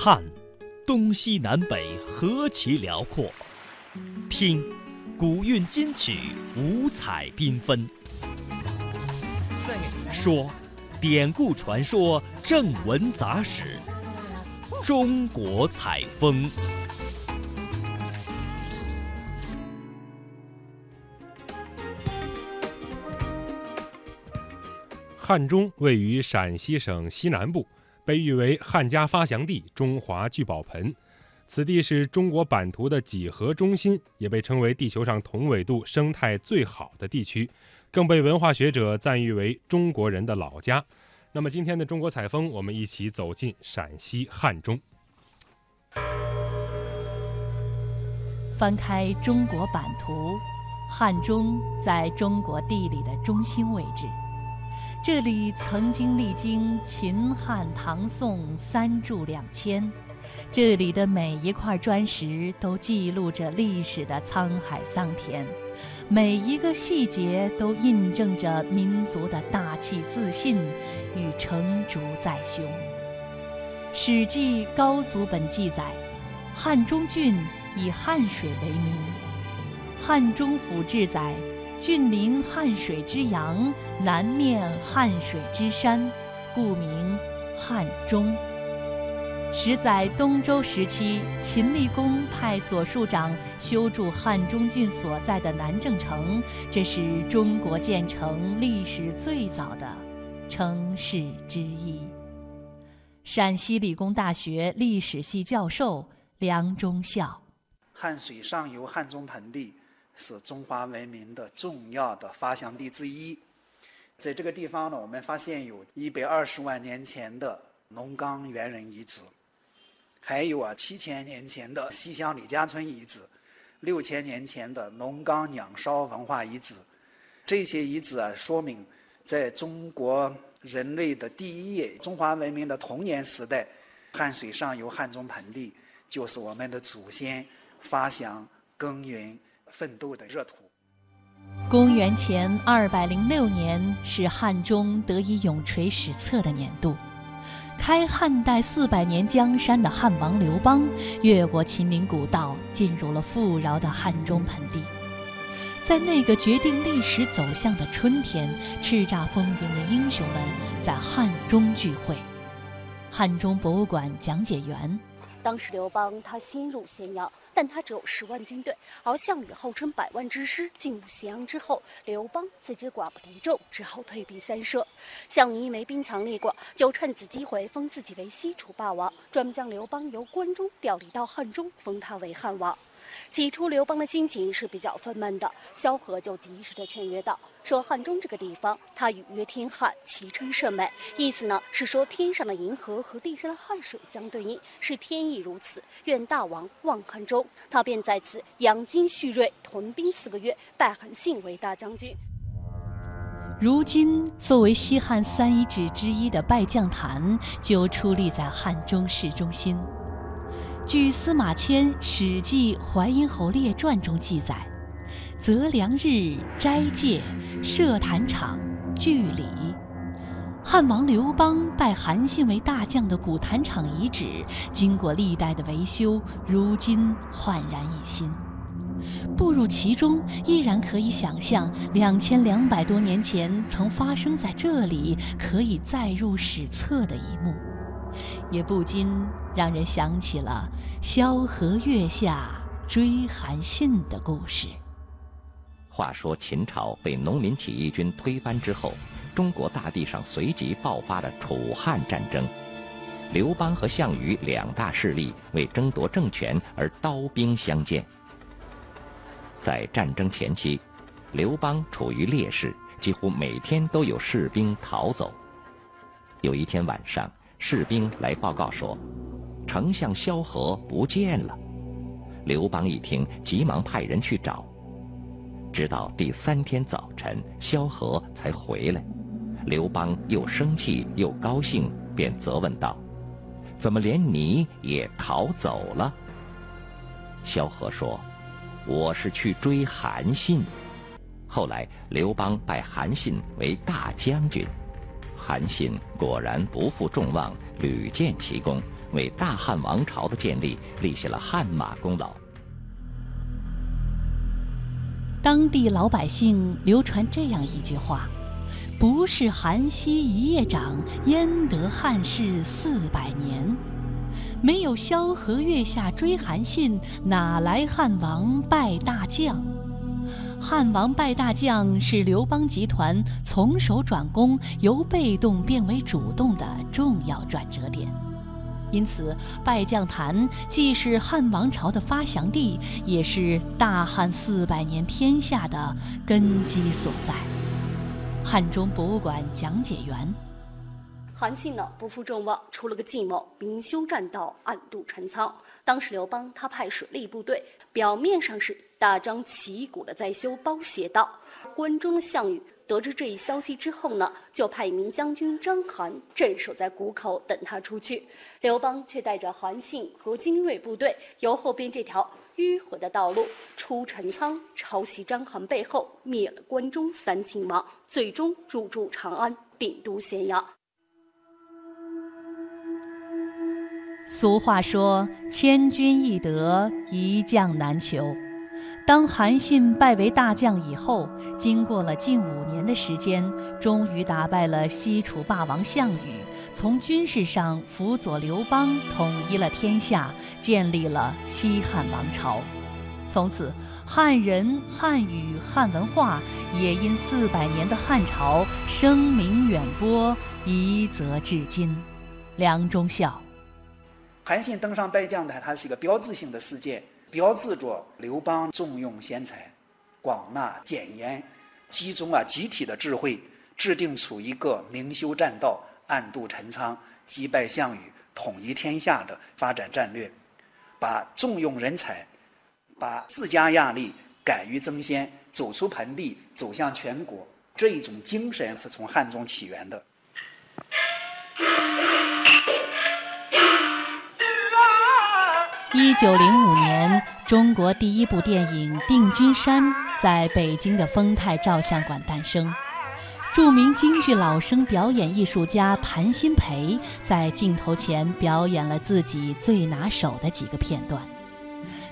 看，东西南北何其辽阔；听，古韵今曲五彩缤纷。说，典故传说正文杂史。中国采风。汉中位于陕西省西南部，被誉为汉家发祥地、中华聚宝盆。此地是中国版图的几何中心，也被称为地球上同纬度生态最好的地区，更被文化学者赞誉为中国人的老家。那么今天的中国采风，我们一起走进陕西汉中。翻开中国版图，汉中在中国地理的中心位置。这里曾经历经秦汉唐宋三柱两千，这里的每一块砖石都记录着历史的沧海桑田，每一个细节都印证着民族的大气自信与成竹在胸。《史记·高祖本》记载，汉中郡以汉水为名，《汉中府志》载。峻临汉水之阳，南面汉水之山，故名汉中。始载东周时期，秦厉公派左庶长修筑汉中郡所在的南郑城，这是中国建成历史最早的城市之一。陕西理工大学历史系教授梁忠孝：汉水上游汉中盆地。是中华文明的重要的发祥地之一，在这个地方呢，我们发现有一百二十万年前的龙岗猿人遗址，还有啊七千年前的西乡李家村遗址，六千年前的龙岗鸟烧文化遗址，这些遗址啊，说明在中国人类的第一页中华文明的童年时代，汉水上游汉中盆地就是我们的祖先发祥耕耘。奋斗的热土。公元前二百零六年是汉中得以永垂史册的年度。开汉代四百年江山的汉王刘邦，越过秦岭古道，进入了富饶的汉中盆地。在那个决定历史走向的春天，叱咤风云的英雄们在汉中聚会。汉中博物馆讲解员。当时刘邦他先入咸阳，但他只有十万军队，而项羽号称百万之师。进入咸阳之后，刘邦自知寡不敌众，只好退避三舍。项羽因为兵强力广，就趁此机会封自己为西楚霸王，专门将刘邦由关中调离到汉中，封他为汉王。起初，刘邦的心情是比较愤懑的。萧何就及时的劝约道：“说汉中这个地方，他语曰天汉，其称甚美。意思呢是说天上的银河和地上的汉水相对应，是天意如此。愿大王望汉中。”他便在此养精蓄锐，屯兵四个月，拜韩信为大将军。如今，作为西汉三遗址之一的拜将坛，就矗立在汉中市中心。据司马迁《史记·淮阴侯列传》中记载，择良日斋戒，设坛场，聚礼。汉王刘邦拜韩信为大将的古坛场遗址，经过历代的维修，如今焕然一新。步入其中，依然可以想象两千两百多年前曾发生在这里可以载入史册的一幕。也不禁让人想起了萧何月下追韩信的故事。话说秦朝被农民起义军推翻之后，中国大地上随即爆发了楚汉战争。刘邦和项羽两大势力为争夺政权而刀兵相见。在战争前期，刘邦处于劣势，几乎每天都有士兵逃走。有一天晚上。士兵来报告说，丞相萧何不见了。刘邦一听，急忙派人去找。直到第三天早晨，萧何才回来。刘邦又生气又高兴，便责问道：“怎么连你也逃走了？”萧何说：“我是去追韩信。”后来，刘邦拜韩信为大将军。韩信果然不负众望，屡建奇功，为大汉王朝的建立立下了汗马功劳。当地老百姓流传这样一句话：“不是韩熙一夜长，焉得汉室四百年？没有萧何月下追韩信，哪来汉王拜大将？”汉王拜大将是刘邦集团从守转攻，由被动变为主动的重要转折点。因此，拜将坛既是汉王朝的发祥地，也是大汉四百年天下的根基所在。汉中博物馆讲解员：韩信呢不负众望，出了个计谋，明修栈道，暗度陈仓。当时刘邦他派水利部队，表面上是大张旗鼓的在修包斜道，关中的项羽。得知这一消息之后呢，就派一名将军章邯镇守在谷口等他出去。刘邦却带着韩信和精锐部队，由后边这条迂回的道路出陈仓，抄袭章邯背后，灭了关中三秦王，最终入驻长安，定都咸阳。俗话说：“千军易得，一将难求。”当韩信拜为大将以后，经过了近五年的时间，终于打败了西楚霸王项羽，从军事上辅佐刘邦，统一了天下，建立了西汉王朝。从此，汉人、汉语、汉文化也因四百年的汉朝声名远播，一泽至今。梁中孝，韩信登上拜将台，它是一个标志性的事件。标志着刘邦重用贤才，广纳谏言，集中啊集体的智慧，制定出一个明修栈道、暗度陈仓、击败项羽、统一天下的发展战略，把重用人才、把自家压力、敢于争先、走出盆地、走向全国这一种精神是从汉中起源的。一九零五年，中国第一部电影《定军山》在北京的丰泰照相馆诞生。著名京剧老生表演艺术家谭鑫培在镜头前表演了自己最拿手的几个片段。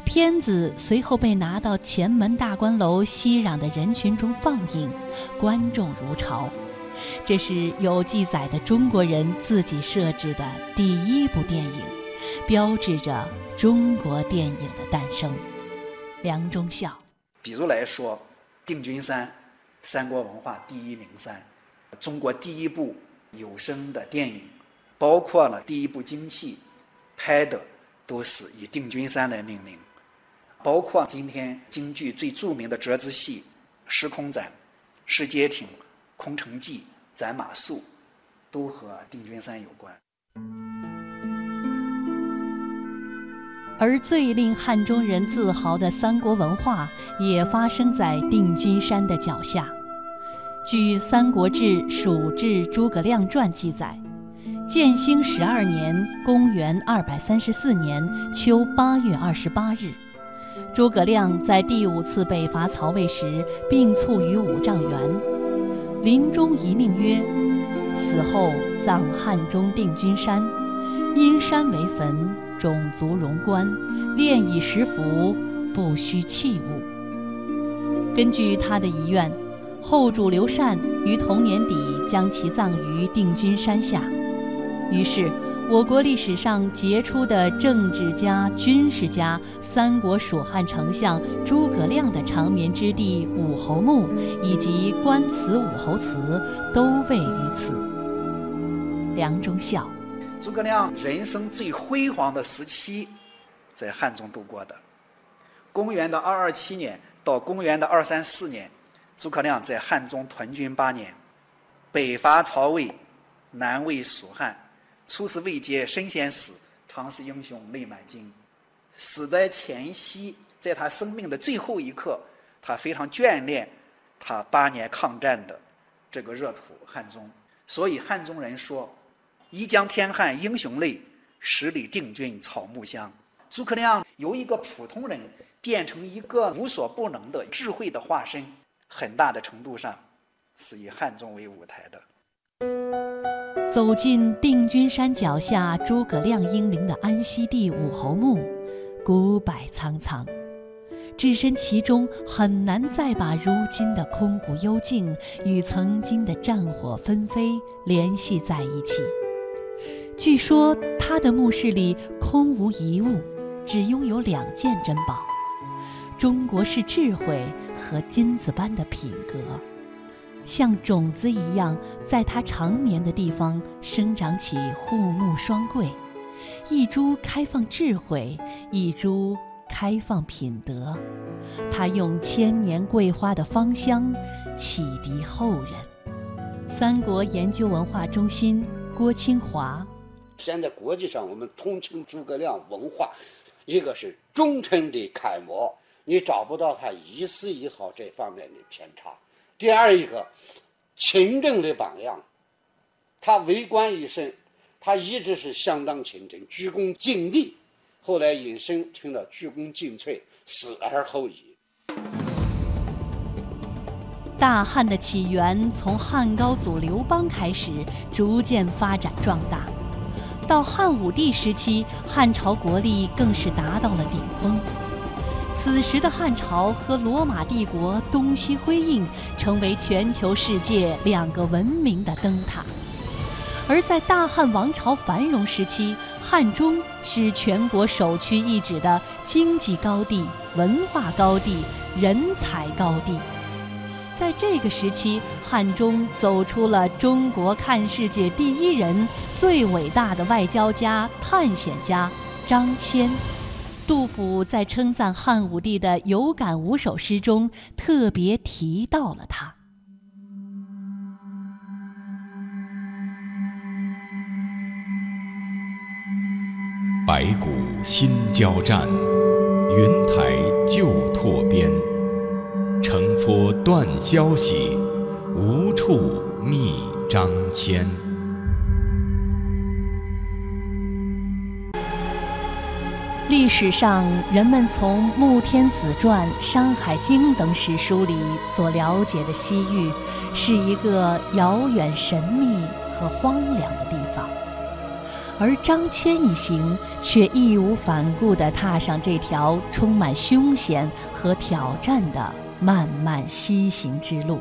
片子随后被拿到前门大观楼熙攘的人群中放映，观众如潮。这是有记载的中国人自己设置的第一部电影，标志着。中国电影的诞生，梁中孝。比如来说，《定军山》，三国文化第一名山，中国第一部有声的电影，包括了第一部京戏，拍的都是以定军山来命名，包括今天京剧最著名的折子戏《时空斩》《石阶亭》《空城计》《斩马谡》，都和定军山有关。而最令汉中人自豪的三国文化，也发生在定军山的脚下。据《三国志·蜀志·诸葛亮传》记载，建兴十二年（公元234年）秋八月二十八日，诸葛亮在第五次北伐曹魏时病卒于五丈原，临终遗命曰：“死后葬汉中定军山，因山为坟。”种族荣官，炼以食服，不需器物。根据他的遗愿，后主刘禅于同年底将其葬于定军山下。于是，我国历史上杰出的政治家、军事家——三国蜀汉丞相诸葛亮的长眠之地武侯墓，以及关祠武侯祠，都位于此。梁中孝。诸葛亮人生最辉煌的时期，在汉中度过的。公元的二二七年到公元的二三四年，诸葛亮在汉中屯军八年，北伐曹魏，南魏蜀汉，出师未捷身先死，常使英雄泪满襟。死在前夕，在他生命的最后一刻，他非常眷恋他八年抗战的这个热土汉中，所以汉中人说。一江天汉英雄泪，十里定军草木香。诸葛亮由一个普通人变成一个无所不能的智慧的化身，很大的程度上是以汉中为舞台的。走进定军山脚下诸葛亮英灵的安息地武侯墓，古柏苍苍，置身其中很难再把如今的空谷幽静与曾经的战火纷飞联系在一起。据说他的墓室里空无一物，只拥有两件珍宝：中国式智慧和金子般的品格。像种子一样，在他长眠的地方生长起护木双桂，一株开放智慧，一株开放品德。他用千年桂花的芳香启迪后人。三国研究文化中心郭清华，现在国际上我们通称诸葛亮文化，一个是忠诚的楷模，你找不到他一丝一毫这方面的偏差。第二一个，勤政的榜样，他为官一生，他一直是相当勤政，鞠躬尽瘁，后来引申成了鞠躬尽瘁，死而后已。大汉的起源从汉高祖刘邦开始，逐渐发展壮大，到汉武帝时期，汉朝国力更是达到了顶峰。此时的汉朝和罗马帝国东西辉映，成为全球世界两个文明的灯塔。而在大汉王朝繁荣时期，汉中是全国首屈一指的经济高地、文化高地、人才高地。在这个时期，汉中走出了中国看世界第一人、最伟大的外交家、探险家张骞。杜甫在称赞汉武帝的有感五首诗中，特别提到了他。白骨新交战，云台旧拓边。乘撮断消息，无处觅张骞。历史上，人们从《穆天子传》《山海经》等史书里所了解的西域，是一个遥远、神秘和荒凉的地方，而张骞一行却义无反顾地踏上这条充满凶险和挑战的漫漫西行之路。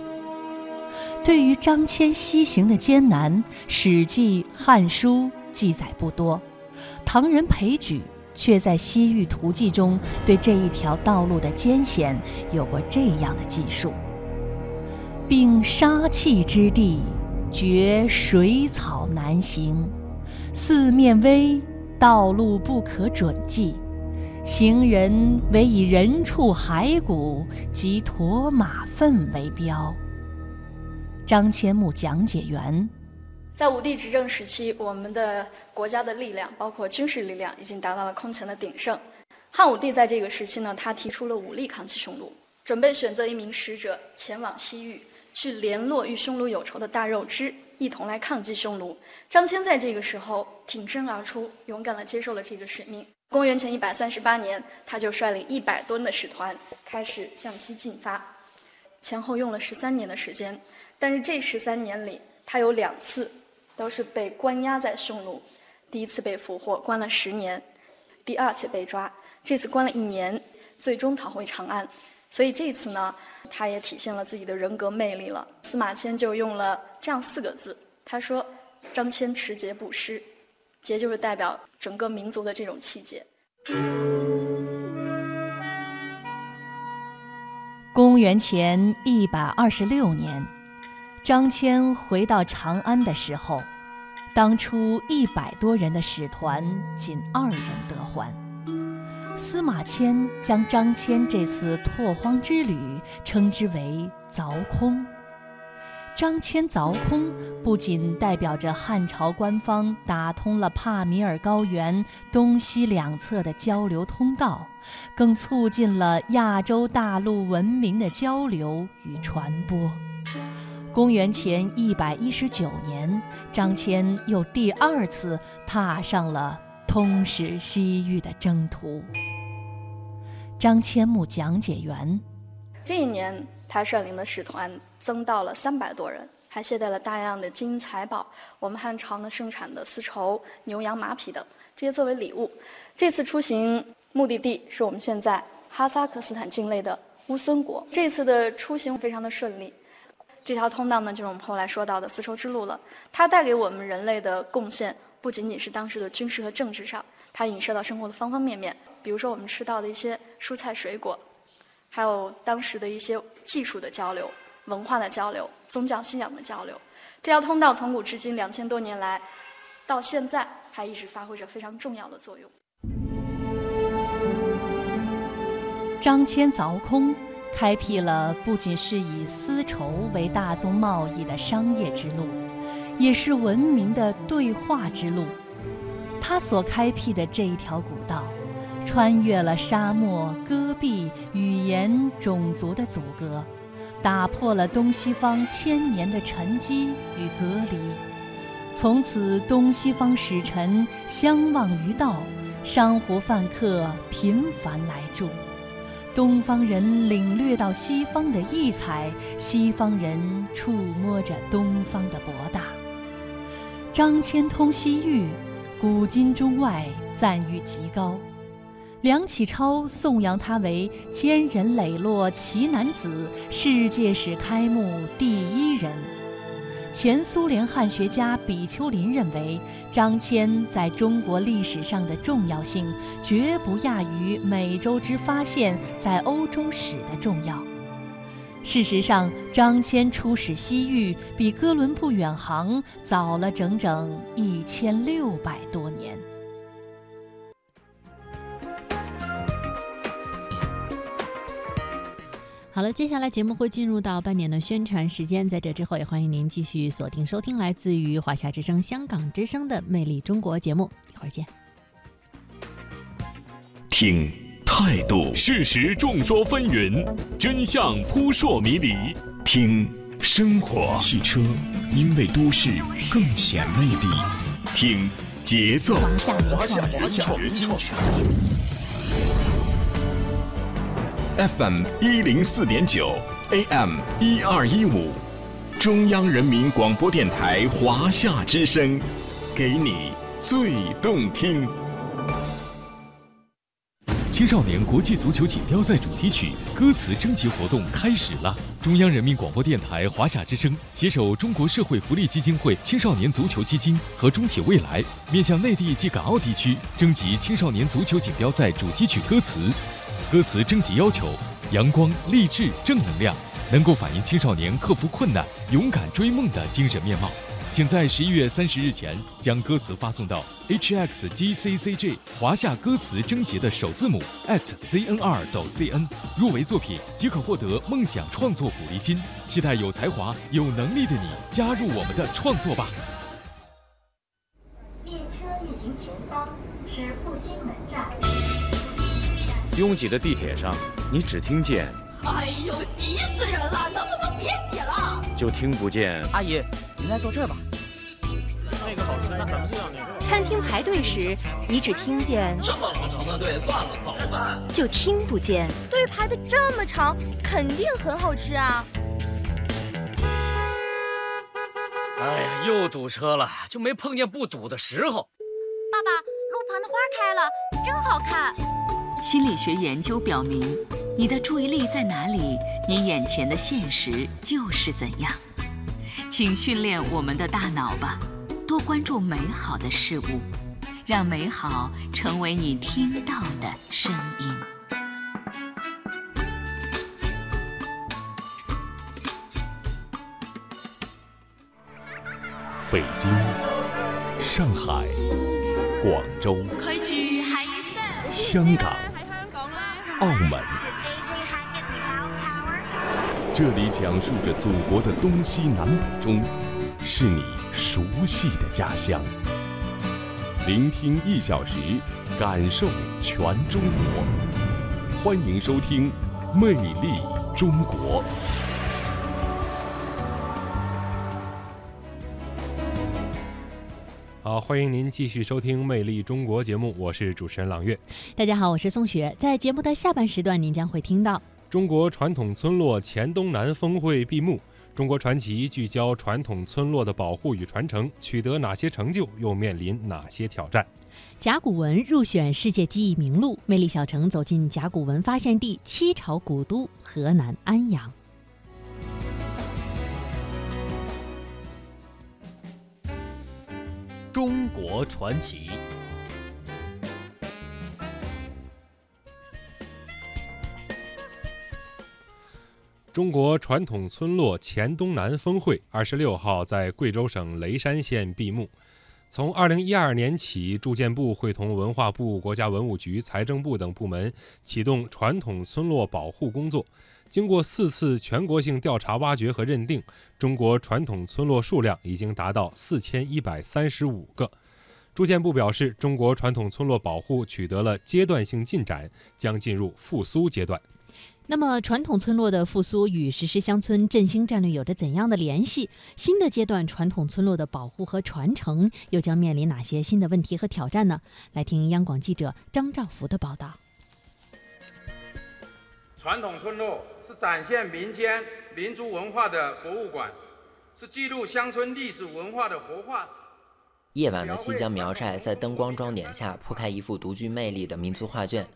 对于张骞西行的艰难，《史记》《汉书》记载不多，唐人裴矩。却在《西域图记》中对这一条道路的艰险有过这样的记述：并杀气之地，绝水草难行，四面危，道路不可准计，行人唯以人畜骸骨及驼马粪为标。张骞墓讲解员。在武帝执政时期，我们的国家的力量，包括军事力量，已经达到了空前的鼎盛。汉武帝在这个时期呢，他提出了武力抗击匈奴，准备选择一名使者前往西域，去联络与匈奴有仇的大肉之，一同来抗击匈奴。张骞在这个时候挺身而出，勇敢地接受了这个使命。公元前一百三十八年，他就率领一百吨的使团开始向西进发，前后用了十三年的时间。但是这十三年里，他有两次。都是被关押在匈奴，第一次被俘获，关了十年；第二次被抓，这次关了一年，最终逃回长安。所以这次呢，他也体现了自己的人格魅力了。司马迁就用了这样四个字，他说：“张骞持节不失，节就是代表整个民族的这种气节。”公元前一百二十六年。张骞回到长安的时候，当初一百多人的使团仅二人得还。司马迁将张骞这次拓荒之旅称之为“凿空”。张骞凿空不仅代表着汉朝官方打通了帕米尔高原东西两侧的交流通道，更促进了亚洲大陆文明的交流与传播。公元前一百一十九年，张骞又第二次踏上了通使西域的征途。张骞墓讲解员，这一年他率领的使团增到了三百多人，还携带了大量的金银财宝，我们汉朝呢盛产的丝绸、牛羊马匹等，这些作为礼物。这次出行目的地是我们现在哈萨克斯坦境内的乌孙国。这次的出行非常的顺利。这条通道呢，就是我们后来说到的丝绸之路了。它带给我们人类的贡献，不仅仅是当时的军事和政治上，它影射到生活的方方面面。比如说我们吃到的一些蔬菜水果，还有当时的一些技术的交流、文化的交流、宗教信仰的交流。这条通道从古至今两千多年来，到现在还一直发挥着非常重要的作用。张骞凿空。开辟了不仅是以丝绸为大宗贸易的商业之路，也是文明的对话之路。他所开辟的这一条古道，穿越了沙漠、戈壁、语言、种族的阻隔，打破了东西方千年的沉积与隔离。从此，东西方使臣相望于道，商胡饭客频繁来住。东方人领略到西方的异彩，西方人触摸着东方的博大。张骞通西域，古今中外赞誉极高。梁启超颂扬他为坚忍磊落奇男子，世界史开幕第一人。前苏联汉学家比丘林认为，张骞在中国历史上的重要性绝不亚于美洲之发现在欧洲史的重要。事实上，张骞出使西域比哥伦布远航早了整整一千六百多年。好了，接下来节目会进入到半年的宣传时间，在这之后也欢迎您继续锁定收听来自于华夏之声、香港之声的《魅力中国》节目，一会儿见。听态度，事实众说纷纭，真相扑朔迷离。听生活，汽车因为都市更显魅力。听节奏，华夏原创原创。FM 一零四点九，AM 一二一五，中央人民广播电台华夏之声，给你最动听。青少年国际足球锦标赛主题曲歌词征集活动开始了！中央人民广播电台华夏之声携手中国社会福利基金会青少年足球基金和中铁未来，面向内地及港澳地区征集青少年足球锦标赛主题曲歌词。歌词征集要求：阳光、励志、正能量，能够反映青少年克服困难、勇敢追梦的精神面貌。请在十一月三十日前将歌词发送到 hxgccg 华夏歌词征集的首字母 @cnr.cn，入围作品即可获得梦想创作鼓励金。期待有才华、有能力的你加入我们的创作吧。列车运行前方是复兴门站。拥挤的地铁上，你只听见“哎呦，急死人了！能不能别挤了？”就听不见阿姨。您来坐这儿吧。那个好吃，咱们餐厅排队时，你只听见这么长的队，算了，走吧。就听不见队排的这么长，肯定很好吃啊。哎呀，又堵车了，就没碰见不堵的时候。爸爸，路旁的花开了，真好看。心理学研究表明，你的注意力在哪里，你眼前的现实就是怎样。请训练我们的大脑吧，多关注美好的事物，让美好成为你听到的声音。北京、上海、广州、香港、澳门。这里讲述着祖国的东西南北中，是你熟悉的家乡。聆听一小时，感受全中国。欢迎收听《魅力中国》。好，欢迎您继续收听《魅力中国》节目，我是主持人朗月。大家好，我是宋雪。在节目的下半时段，您将会听到。中国传统村落黔东南峰会闭幕，中国传奇聚焦传统村落的保护与传承，取得哪些成就，又面临哪些挑战？甲骨文入选世界记忆名录，魅力小城走进甲骨文发现地——七朝古都河南安阳。中国传奇。中国传统村落黔东南峰会二十六号在贵州省雷山县闭幕。从二零一二年起，住建部会同文化部、国家文物局、财政部等部门启动传统村落保护工作。经过四次全国性调查挖掘和认定，中国传统村落数量已经达到四千一百三十五个。住建部表示，中国传统村落保护取得了阶段性进展，将进入复苏阶段。那么，传统村落的复苏与实施乡村振兴战略有着怎样的联系？新的阶段，传统村落的保护和传承又将面临哪些新的问题和挑战呢？来听央广记者张兆福的报道。传统村落是展现民间民族文化的博物馆，是记录乡村历史文化的活化石。夜晚的西江苗寨在灯光装点下铺开一幅独具魅力的民族画卷。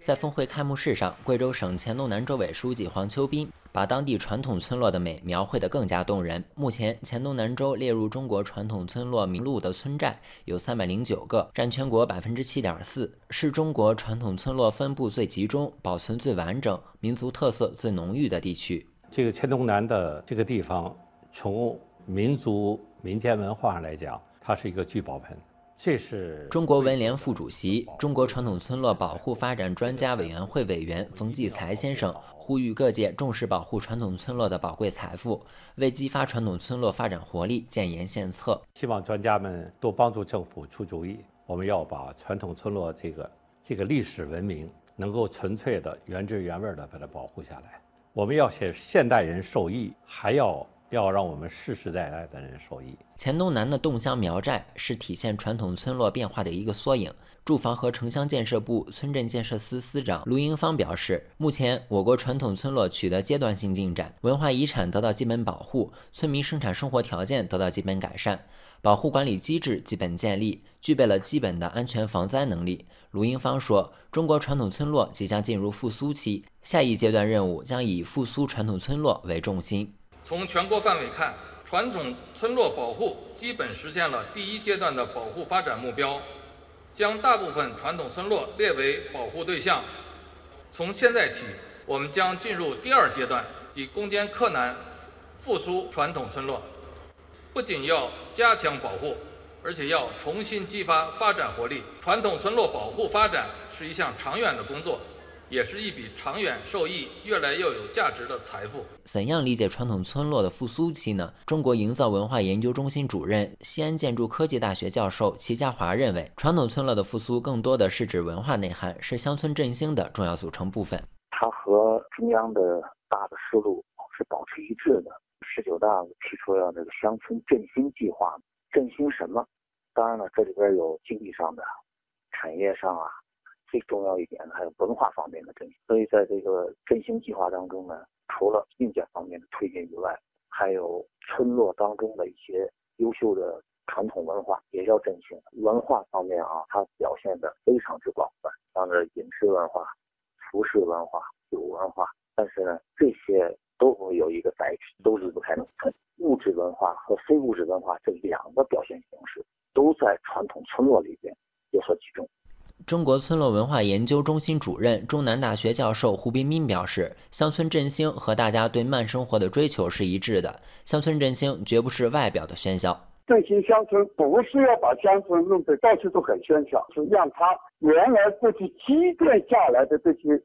在峰会开幕式上，贵州省黔东南州委书记黄秋斌把当地传统村落的美描绘得更加动人。目前，黔东南州列入中国传统村落名录的村寨有三百零九个，占全国百分之七点四，是中国传统村落分布最集中、保存最完整、民族特色最浓郁的地区。这个黔东南的这个地方，从民族民间文化上来讲，它是一个聚宝盆。这是中国文联副主席、中国传统村落保护发展专家委员会委员冯骥才先生呼吁各界重视保护传统村落的宝贵财富，为激发传统村落发展活力建言献策。希望专家们多帮助政府出主意，我们要把传统村落这个这个历史文明能够纯粹的原汁原味的把它保护下来。我们要写现代人受益，还要。要让我们世世代代的人受益。黔东南的侗乡苗寨是体现传统村落变化的一个缩影。住房和城乡建设部村镇建设司司长卢英芳表示，目前我国传统村落取得阶段性进展，文化遗产得到基本保护，村民生产生活条件得到基本改善，保护管理机制基本建立，具备了基本的安全防灾能力。卢英芳说：“中国传统村落即将进入复苏期，下一阶段任务将以复苏传统村落为重心。”从全国范围看，传统村落保护基本实现了第一阶段的保护发展目标，将大部分传统村落列为保护对象。从现在起，我们将进入第二阶段，即攻坚克难，复苏传统村落。不仅要加强保护，而且要重新激发发展活力。传统村落保护发展是一项长远的工作。也是一笔长远受益、越来越有价值的财富。怎样理解传统村落的复苏期呢？中国营造文化研究中心主任、西安建筑科技大学教授齐家华认为，传统村落的复苏更多的是指文化内涵，是乡村振兴的重要组成部分。它和中央的大的思路是保持一致的。十九大提出了这个乡村振兴计划，振兴什么？当然了，这里边有经济上的、产业上啊。最重要一点呢，还有文化方面的振兴。所以在这个振兴计划当中呢，除了硬件方面的推进以外，还有村落当中的一些优秀的传统文化也要振兴。文化方面啊，它表现的非常之广泛，像这饮食文化、服饰文化、酒文化。但是呢，这些都会有一个载体，都离不开农村。物质文化和非物质文化这两个表现形式，都在传统村落里。中国村落文化研究中心主任、中南大学教授胡彬彬表示：“乡村振兴和大家对慢生活的追求是一致的。乡村振兴绝不是外表的喧嚣。振兴乡村不是要把乡村弄得到处都很喧嚣，是让它原来过去积淀下来的这些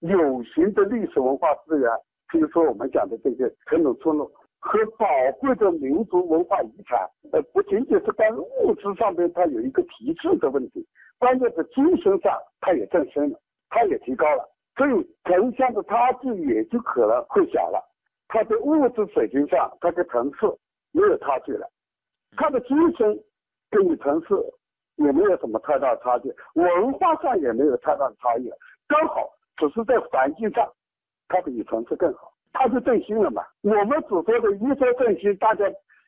有形的历史文化资源，比如说我们讲的这些传统村落。”和宝贵的民族文化遗产，呃，不仅仅是在物质上面它有一个提质的问题，关键是精神上他也振兴了，他也提高了，所以城乡的差距也就可能会小了。他的物质水平上，他的层次没有差距了，他的精神跟你城市也没有什么太大的差距，文化上也没有太大的差异了，刚好只是在环境上，他比层次更好。他就振兴了嘛。我们所说的一说振兴，大家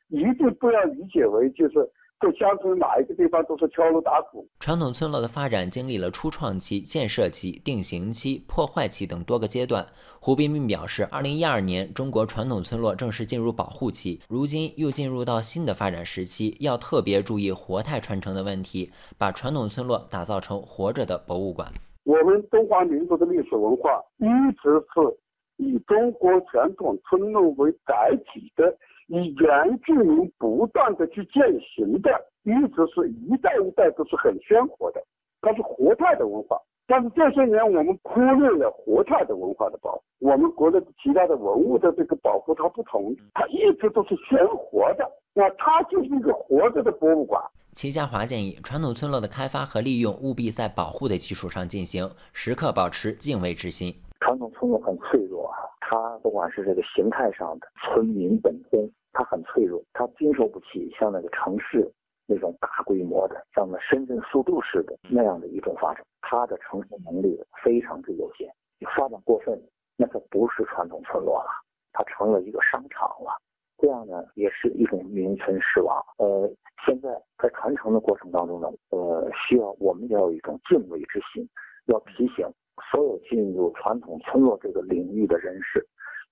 一定不要理解为就是在乡村哪一个地方都是敲锣打鼓。传统村落的发展经历了初创期、建设期、定型期、破坏期等多个阶段。胡彬彬表示，二零一二年中国传统村落正式进入保护期，如今又进入到新的发展时期，要特别注意活态传承的问题，把传统村落打造成活着的博物馆。我们中华民族的历史文化一直是以中国传统村落为载体的，以原住民不断的去践行的，一直是一代一代都是很鲜活的，它是活态的文化。但是这些年我们忽略了活态的文化的保护，我们国内其他的文物的这个保护它不同，它一直都是鲜活的，那它就是一个活着的博物馆。齐家华建议，传统村落的开发和利用务必在保护的基础上进行，时刻保持敬畏之心。传统村落很脆弱啊，它不管是这个形态上的村民本身，它很脆弱，它经受不起像那个城市那种大规模的，像那深圳速度式的那样的一种发展，它的承受能力非常之有限。你发展过分，那它不是传统村落了，它成了一个商场了。这样呢，也是一种名存实亡。呃，现在在传承的过程当中呢，呃，需要我们要有一种敬畏之心，要提醒所有进入传统村落这个领域的人士，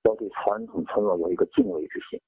要对传统村落有一个敬畏之心。